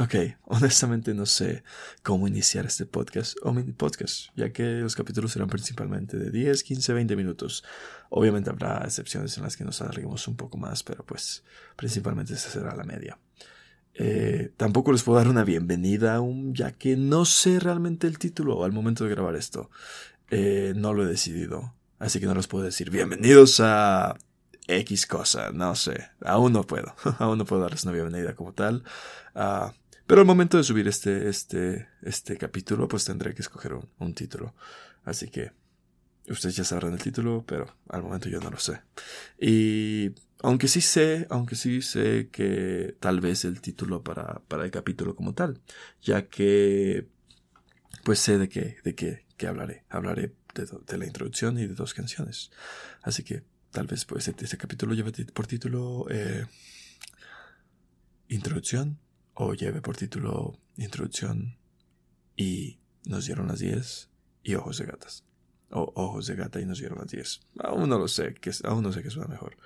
Ok, honestamente no sé cómo iniciar este podcast o mini podcast, ya que los capítulos serán principalmente de 10, 15, 20 minutos. Obviamente habrá excepciones en las que nos alarguemos un poco más, pero pues principalmente esa será la media. Eh, tampoco les puedo dar una bienvenida aún, ya que no sé realmente el título al momento de grabar esto. Eh, no lo he decidido, así que no les puedo decir bienvenidos a X cosa, no sé, aún no puedo, aún no puedo darles una bienvenida como tal. Uh, pero al momento de subir este, este, este capítulo, pues tendré que escoger un, título. Así que ustedes ya sabrán el título, pero al momento yo no lo sé. Y aunque sí sé, aunque sí sé que tal vez el título para, para el capítulo como tal, ya que pues sé de qué, de qué, hablaré. Hablaré de, la introducción y de dos canciones. Así que tal vez pues este, este capítulo lleve por título eh, Introducción o lleve por título Introducción y nos dieron las 10 y Ojos de Gatas. O Ojos de Gata y nos dieron las 10. Aún no lo sé, que, aún no sé qué suena mejor.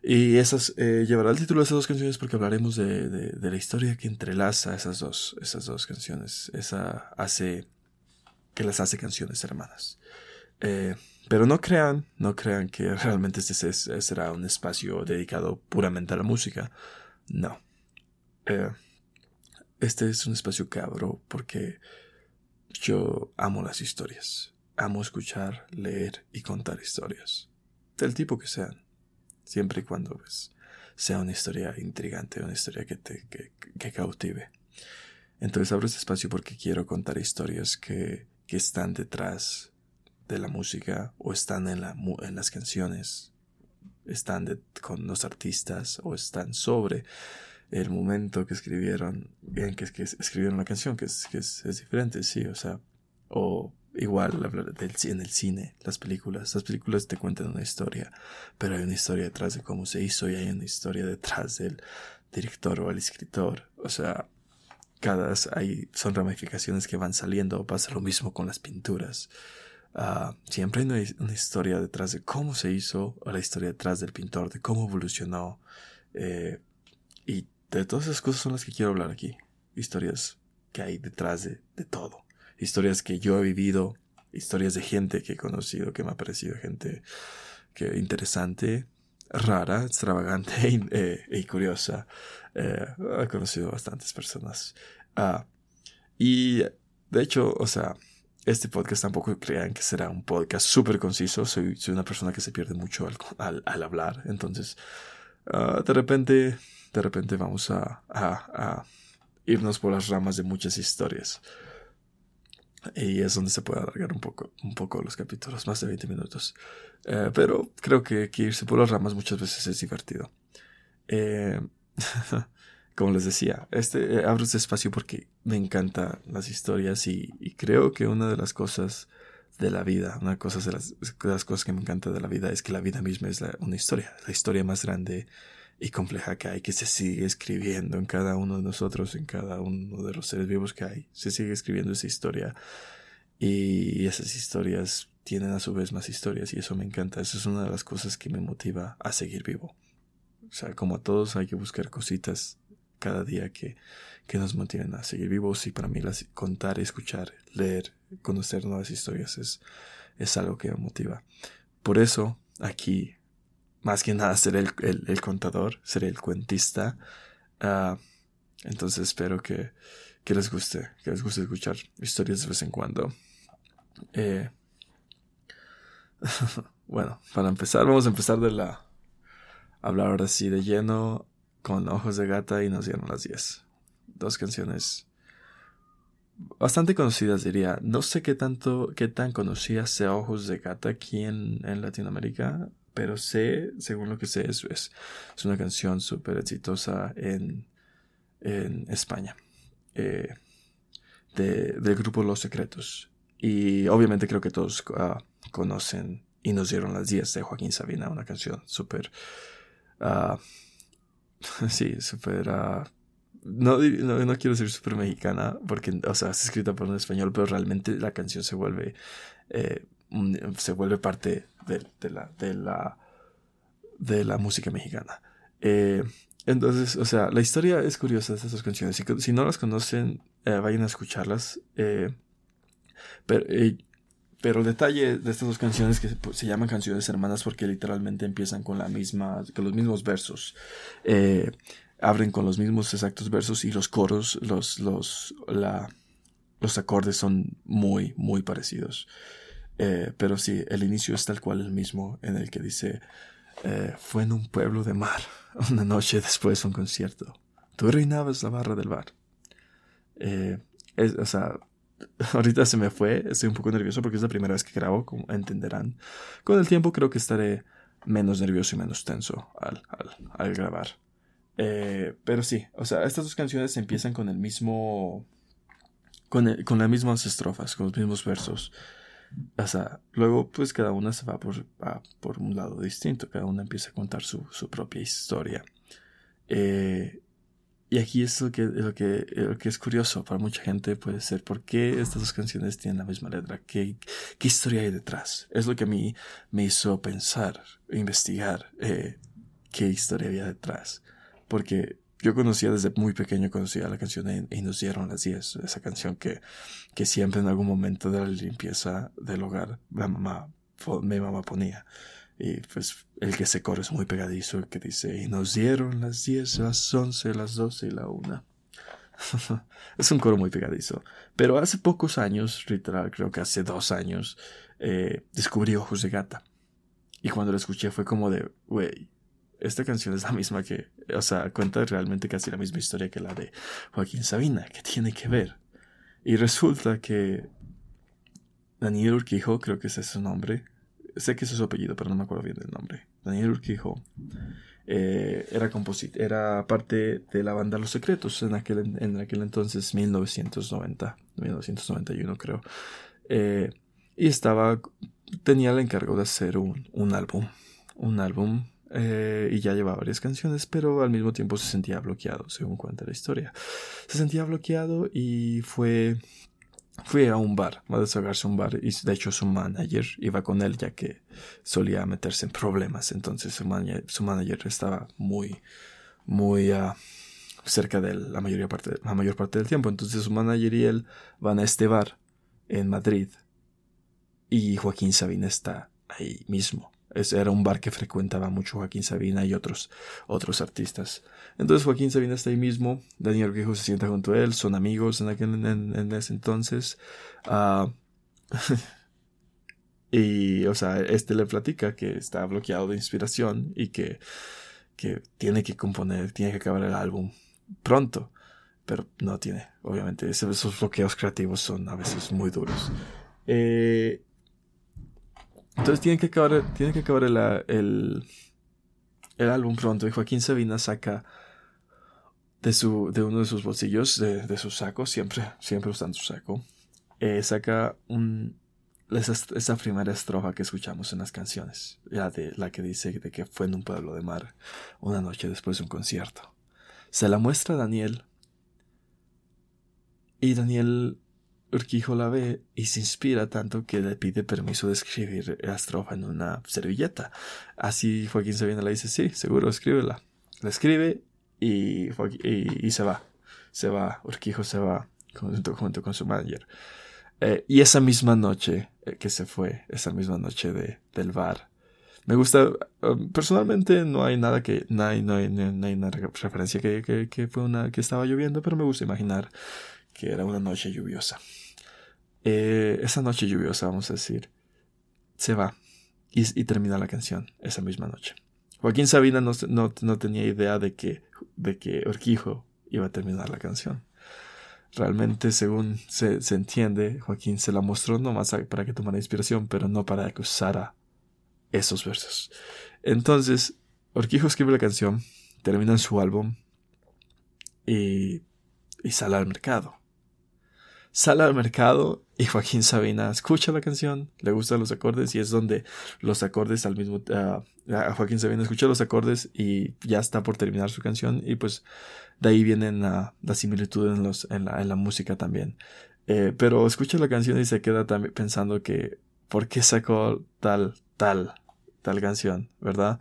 Y esas eh, llevará el título de esas dos canciones porque hablaremos de, de, la historia que entrelaza esas dos, esas dos canciones. Esa hace que las hace canciones hermanas. Eh, pero no crean, no crean que realmente este será un espacio dedicado puramente a la música. No. Eh, este es un espacio que abro porque yo amo las historias. Amo escuchar, leer y contar historias. Del tipo que sean. Siempre y cuando pues, sea una historia intrigante, una historia que te que, cautive. Entonces abro este espacio porque quiero contar historias que, que están detrás de la música o están en, la, en las canciones, están con los artistas o están sobre el momento que escribieron, en que, que escribieron la canción, que, es, que es, diferente, sí, o sea, o igual del, en el cine, las películas, las películas te cuentan una historia, pero hay una historia detrás de cómo se hizo y hay una historia detrás del director o el escritor, o sea, cada, hay, son ramificaciones que van saliendo, pasa lo mismo con las pinturas. Uh, siempre hay una, historia detrás de cómo se hizo, o la historia detrás del pintor, de cómo evolucionó. Eh, y de todas esas cosas son las que quiero hablar aquí. Historias que hay detrás de, todo. Historias que yo he vivido, historias de gente que he conocido, que me ha parecido gente que interesante, rara, extravagante eh, y curiosa. Eh, he conocido bastantes personas. Ah, y de hecho, o sea, este podcast tampoco crean que será un podcast súper conciso. Soy, soy una persona que se pierde mucho al, al, hablar. Entonces, ah, de repente de repente vamos a, a, irnos por las ramas de muchas historias. Y es donde se puede alargar un poco, un poco los capítulos, más de 20 minutos. Eh, pero creo que, irse por las ramas muchas veces es divertido. Eh, como les decía, este, eh, abro este espacio porque me encantan las historias y, creo que una de las cosas de la vida, una de las, de las, cosas que me encanta de la vida es que la vida misma es una historia, la historia más grande y compleja que hay, que se sigue escribiendo en cada uno de nosotros, en cada uno de los seres vivos que hay. Se sigue escribiendo esa historia y esas historias tienen a su vez más historias y eso me encanta. Eso es una de las cosas que me motiva a seguir vivo. O sea, como a todos hay que buscar cositas cada día que, que nos motiven a seguir vivos y para mí las, contar, escuchar, leer, conocer nuevas historias es, es algo que me motiva. Por eso aquí más que nada seré el, contador, seré el cuentista. Ah, entonces espero que, les guste, que les guste escuchar historias de vez en cuando. Eh, bueno, para empezar, vamos a empezar de la... Hablar ahora sí de lleno con Ojos de Gata y nos dieron las 10. Dos canciones bastante conocidas diría. No sé qué tanto, qué tan conocidas sea Ojos de Gata aquí en, en Latinoamérica pero sé, según lo que sé, es, es, una canción súper exitosa en, en España, eh, de, del grupo Los Secretos. Y obviamente creo que todos ah, conocen y nos dieron las 10 de Joaquín Sabina, una canción súper... Uh, sí, súper... Uh, no, no, no, quiero decir súper mexicana, porque, o sea, es escrita por un español, pero realmente la canción se vuelve eh, se vuelve parte de, la, de, la, de la música mexicana. Eh, entonces, o sea, la historia es curiosa de estas canciones. Si, no las conocen, eh, vayan a escucharlas. Eh, pero, el detalle de estas dos canciones que pues, se, llaman canciones hermanas porque literalmente empiezan con la misma, con los mismos versos. abren con los mismos exactos versos y los coros, los, los, la, los acordes son muy, muy parecidos. Pero sí, el inicio es tal cual el mismo en el que dice eh, fue en un pueblo de mar, una noche después de un concierto. Tú reinabas la barra del bar. Eh, o sea, ahorita se me fue, estoy un poco nervioso porque es la primera vez que grabo, como entenderán. Con el tiempo creo que estaré menos nervioso y menos tenso al, al, grabar. Eh, pero sí, o sea, estas dos canciones empiezan con el mismo... Con, con las mismas estrofas, con los mismos versos. O sea, luego pues cada una se va por, por un lado distinto, cada una empieza a contar su, su propia historia. Eh, y aquí es lo que, lo, que, lo que es curioso para mucha gente puede ser por qué estas dos canciones tienen la misma letra, qué, qué historia hay detrás. Es lo que a mí me hizo pensar, investigar eh, qué historia había detrás. Porque yo conocía desde muy pequeño, conocía la canción y nos dieron las 10, esa canción que, que siempre en algún momento de la limpieza del hogar la mamá, mi mamá ponía. Y pues el que se corre es muy pegadizo, el que dice, y nos dieron las 10, las 11, las 12 y la 1. es un coro muy pegadizo. Pero hace pocos años, literal, creo que hace dos años, eh, descubrí Ojos de Gata. Y cuando lo escuché fue como de, wey, esta canción es la misma que, o sea, cuenta realmente casi la misma historia que la de Joaquín Sabina, que tiene que ver. Y resulta que Daniel Urquijo, creo que ese es su nombre, sé que es su apellido, pero no me acuerdo bien del nombre. Daniel Urquijo eh, era era parte de la banda Los Secretos en aquel, en aquel entonces, 1990, 1991 creo. Eh, y estaba, tenía el encargo de hacer un, un álbum, un álbum eh, y ya llevaba varias canciones, pero al mismo tiempo se sentía bloqueado, según cuenta la historia. Se sentía bloqueado y fue, fue a un bar, a desahogarse a un bar, y de hecho su manager iba con él ya que solía meterse en problemas, entonces su, su manager estaba muy, muy uh, cerca de él la, mayoría parte, la mayor parte del tiempo, entonces su manager y él van a este bar en Madrid y Joaquín Sabina está ahí mismo era un bar que frecuentaba mucho Joaquín Sabina y otros, otros artistas. Entonces Joaquín Sabina está ahí mismo, Daniel Urquijo se sienta junto a él, son amigos en, aquel, en, ese entonces. Ah, y, o sea, este le platica que está bloqueado de inspiración y que, que tiene que componer, tiene que acabar el álbum pronto. Pero no tiene, obviamente, esos bloqueos creativos son a veces muy duros. Eh, entonces tiene que acabar, tiene que acabar el, el, el, álbum pronto. Y Joaquín Sabina saca de, su, de uno de sus bolsillos, de, de su saco, siempre, siempre usando su saco, eh, saca un, esa, esa, primera estrofa que escuchamos en las canciones. La, de, la que dice de que fue en un pueblo de mar una noche después de un concierto. Se la muestra a Daniel. Y Daniel Urquijo la ve y se inspira tanto que le pide permiso de escribir la estrofa en una servilleta. Así Joaquín Sabina le dice, sí, seguro, escríbela. La escribe y, y, se va. Se va, Urquijo se va junto, junto con su manager. Eh, y esa misma noche eh, que se fue, esa misma noche de, del bar, me gusta, um, personalmente no hay nada que, no hay, no hay, no hay una referencia que, que, que, fue una, que estaba lloviendo, pero me gusta imaginar que era una noche lluviosa. Eh, esa noche lluviosa, vamos a decir, se va y, termina la canción esa misma noche. Joaquín Sabina no, no, tenía idea de que, de que Orquijo iba a terminar la canción. Realmente, según se, entiende, Joaquín se la mostró nomás para que tomara inspiración, pero no para que usara esos versos. Entonces, Orquijo escribe la canción, termina en su álbum y, y sale al mercado sale al mercado y Joaquín Sabina escucha la canción, le gustan los acordes y es donde los acordes al mismo uh, Joaquín Sabina escucha los acordes y ya está por terminar su canción y pues de ahí vienen la similitud en, los, en, la, en la música también. Eh, pero escucha la canción y se queda también pensando que ¿por qué sacó tal, tal, tal canción, verdad?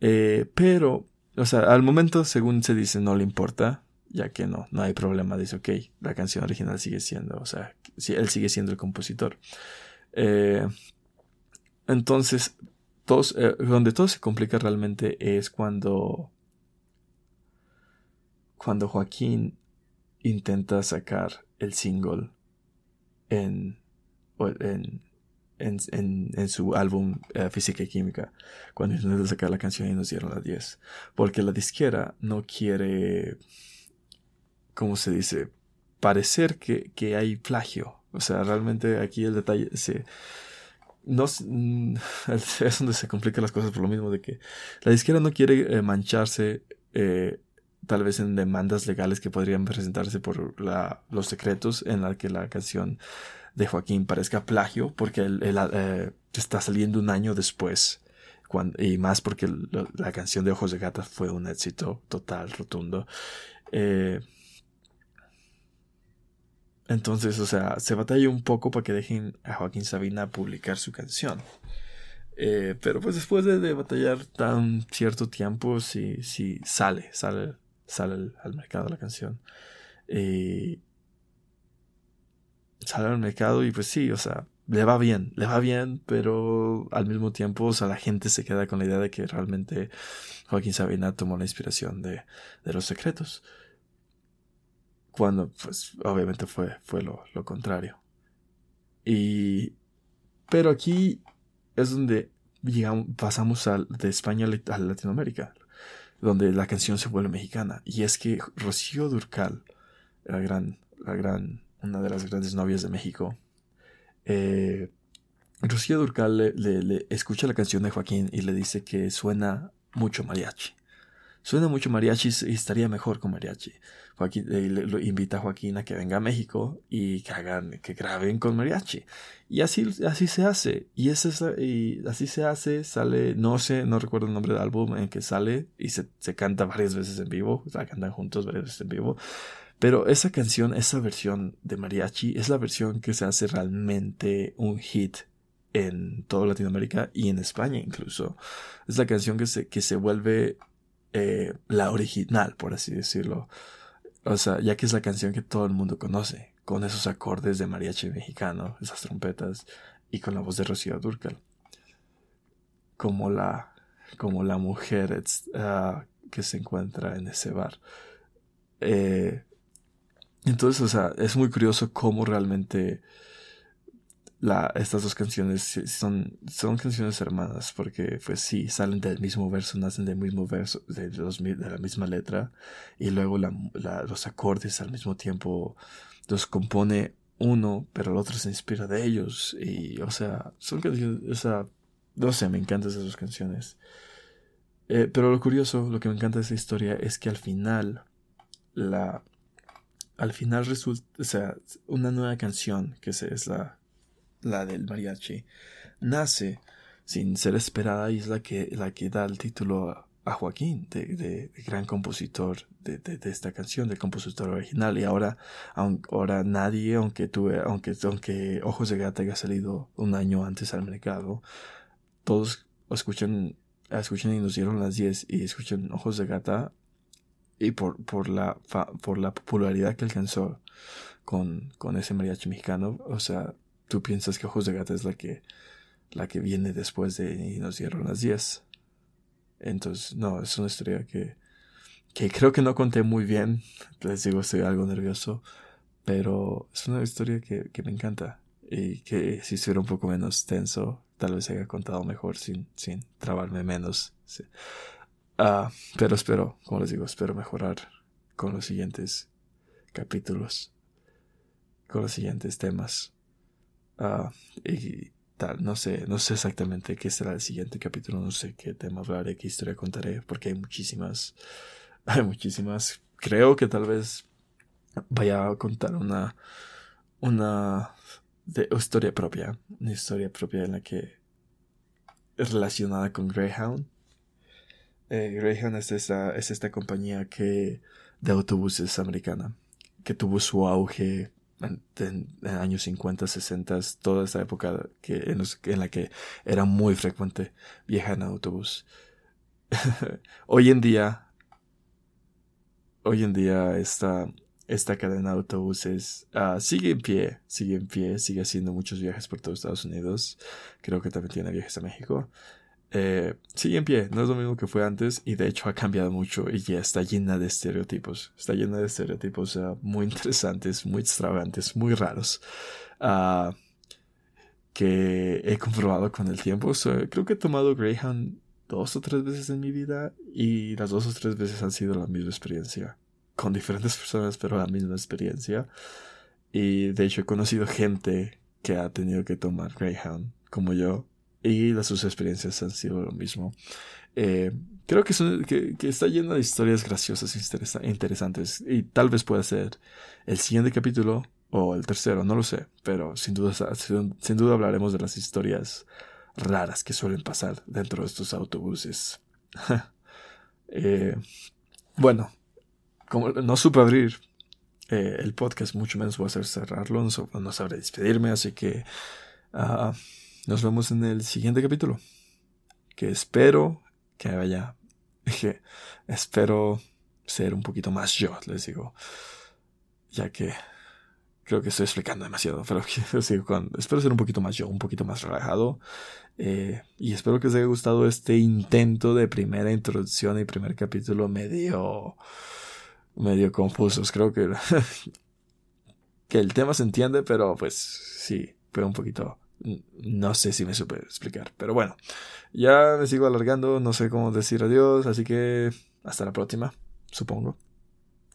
Eh, pero o sea, al momento, según se dice, no le importa, ya que no, no hay problema. Dice, ok, la canción original sigue siendo, o sea, él sigue siendo el compositor. Eh, entonces, eh, donde todo se complica realmente es cuando, cuando Joaquín intenta sacar el single en, en, en, en, su álbum eh, Física y Química, cuando intenta sacar la canción y nos dieron las 10. Porque la disquera no quiere, ¿cómo se dice? Parecer que, que hay plagio. O sea, realmente aquí el detalle se... No, mm, es donde se complican las cosas por lo mismo de que la disquera no quiere eh, mancharse eh, tal vez en demandas legales que podrían presentarse por la, los secretos en la que la canción de Joaquín parezca plagio porque él, eh, está saliendo un año después y más porque la canción de Ojos de Gata fue un éxito total, rotundo. Eh, entonces, o sea, se batalla un poco para que dejen a Joaquín Sabina publicar su canción. Eh, pero pues después de, batallar tan cierto tiempo, sí, sí sale, sale, sale al, mercado la canción. Y sale al mercado y pues sí, o sea, le va bien, le va bien, pero al mismo tiempo, o sea, la gente se queda con la idea de que realmente Joaquín Sabina tomó la inspiración de, de los secretos. Cuando, pues, obviamente fue, fue lo, lo contrario. Y, pero aquí es donde llegamos, pasamos de España a Latinoamérica, donde la canción se vuelve mexicana. Y es que Rocío Durcal, la gran, la gran una de las grandes novias de México, eh, Rocío Durcal le, escucha la canción de Joaquín y le dice que suena mucho mariachi. Suena mucho mariachi y estaría mejor con mariachi. Joaquín, eh, le, invita a Joaquín a que venga a México y que hagan, que graben con mariachi. Y así, así se hace. Y, y así se hace, sale, no sé, no recuerdo el nombre del álbum en que sale y se, se canta varias veces en vivo, o sea, cantan juntos varias veces en vivo. Pero esa canción, esa versión de mariachi, es la versión que se hace realmente un hit en toda Latinoamérica y en España incluso. Es la canción que se, que se vuelve eh, la original, por así decirlo. O sea, ya que es la canción que todo el mundo conoce, con esos acordes de mariachi mexicano, esas trompetas, y con la voz de Rocío Durcal. Como la, como la mujer uh, que se encuentra en ese bar. Eh, entonces, o sea, es muy curioso cómo realmente la, estas dos canciones son, son canciones hermanas, porque pues sí, salen del mismo verso, nacen del mismo verso, de, de la misma letra, y luego los acordes al mismo tiempo los compone uno, pero el otro se inspira de ellos, y o sea, son canciones, o sea, no sé, me encantan esas dos canciones. Eh, pero lo curioso, lo que me encanta de esa historia es que al final la al final resulta, o sea, una nueva canción, que es la, la del mariachi, nace sin ser esperada y es la que, la que da el título a, Joaquín, de, gran compositor de, esta canción, del compositor original. Y ahora, ahora nadie, aunque tuve, aunque, aunque Ojos de Gata haya salido un año antes al mercado, todos escuchan, escuchan y nos dieron las 10 y escuchan Ojos de Gata y por, por, la, por la popularidad que alcanzó con, con ese mariachi mexicano, o sea, tú piensas que Ojos de Gata es la que, la que viene después de y nos dieron las 10. Entonces, no, es una historia que, que creo que no conté muy bien. Les digo, estoy algo nervioso. Pero es una historia que, que me encanta. Y que si estuviera un poco menos tenso, tal vez haya contado mejor sin, sin trabarme menos. Ah, pero espero, como les digo, espero mejorar con los siguientes capítulos, con los siguientes temas. Ah, y tal, no sé, no sé exactamente qué será el siguiente capítulo, no sé qué tema hablaré, qué historia contaré, porque hay muchísimas, hay muchísimas. Creo que tal vez vaya a contar una, una historia propia, una historia propia en la que relacionada con Greyhound eh, Greyhound es esta, es esta compañía que, de autobuses americana, que tuvo su auge en, en, años 50, 60, toda esa época que, en, la que era muy frecuente viajar en autobús. Hoy en día hoy en día esta, esta cadena de autobuses ah, sigue en pie, sigue en pie, sigue haciendo muchos viajes por todo Estados Unidos. Creo que también tiene viajes a México. Eh, sigue en pie, no es lo mismo que fue antes y de hecho ha cambiado mucho y ya está llena de estereotipos. Está llena de estereotipos muy interesantes, muy extravagantes, muy raros. Ah, que he comprobado con el tiempo. creo que he tomado Greyhound dos o tres veces en mi vida y las dos o tres veces han sido la misma experiencia. Con diferentes personas, pero la misma experiencia. Y de hecho he conocido gente que ha tenido que tomar Greyhound, como yo, y las sus experiencias han sido lo mismo. Eh, creo que, que, está lleno de historias graciosas e interesantes y tal vez pueda ser el siguiente capítulo o el tercero, no lo sé, pero sin duda, sin duda hablaremos de las historias raras que suelen pasar dentro de estos autobuses. Eh, bueno, como no supe abrir eh, el podcast, mucho menos voy a hacer cerrarlo, no, no sabré despedirme, así que ah, nos vemos en el siguiente capítulo. Que espero que vaya. Que espero ser un poquito más yo, les digo. Ya que creo que estoy explicando demasiado, pero espero ser un poquito más yo, un poquito más relajado. Eh, y espero que os haya gustado este intento de primera introducción y primer capítulo medio, medio confusos. Creo que, que el tema se entiende, pero pues sí, fue un poquito no sé si me supe explicar, pero bueno, ya me sigo alargando, no sé cómo decir adiós, así que hasta la próxima, supongo.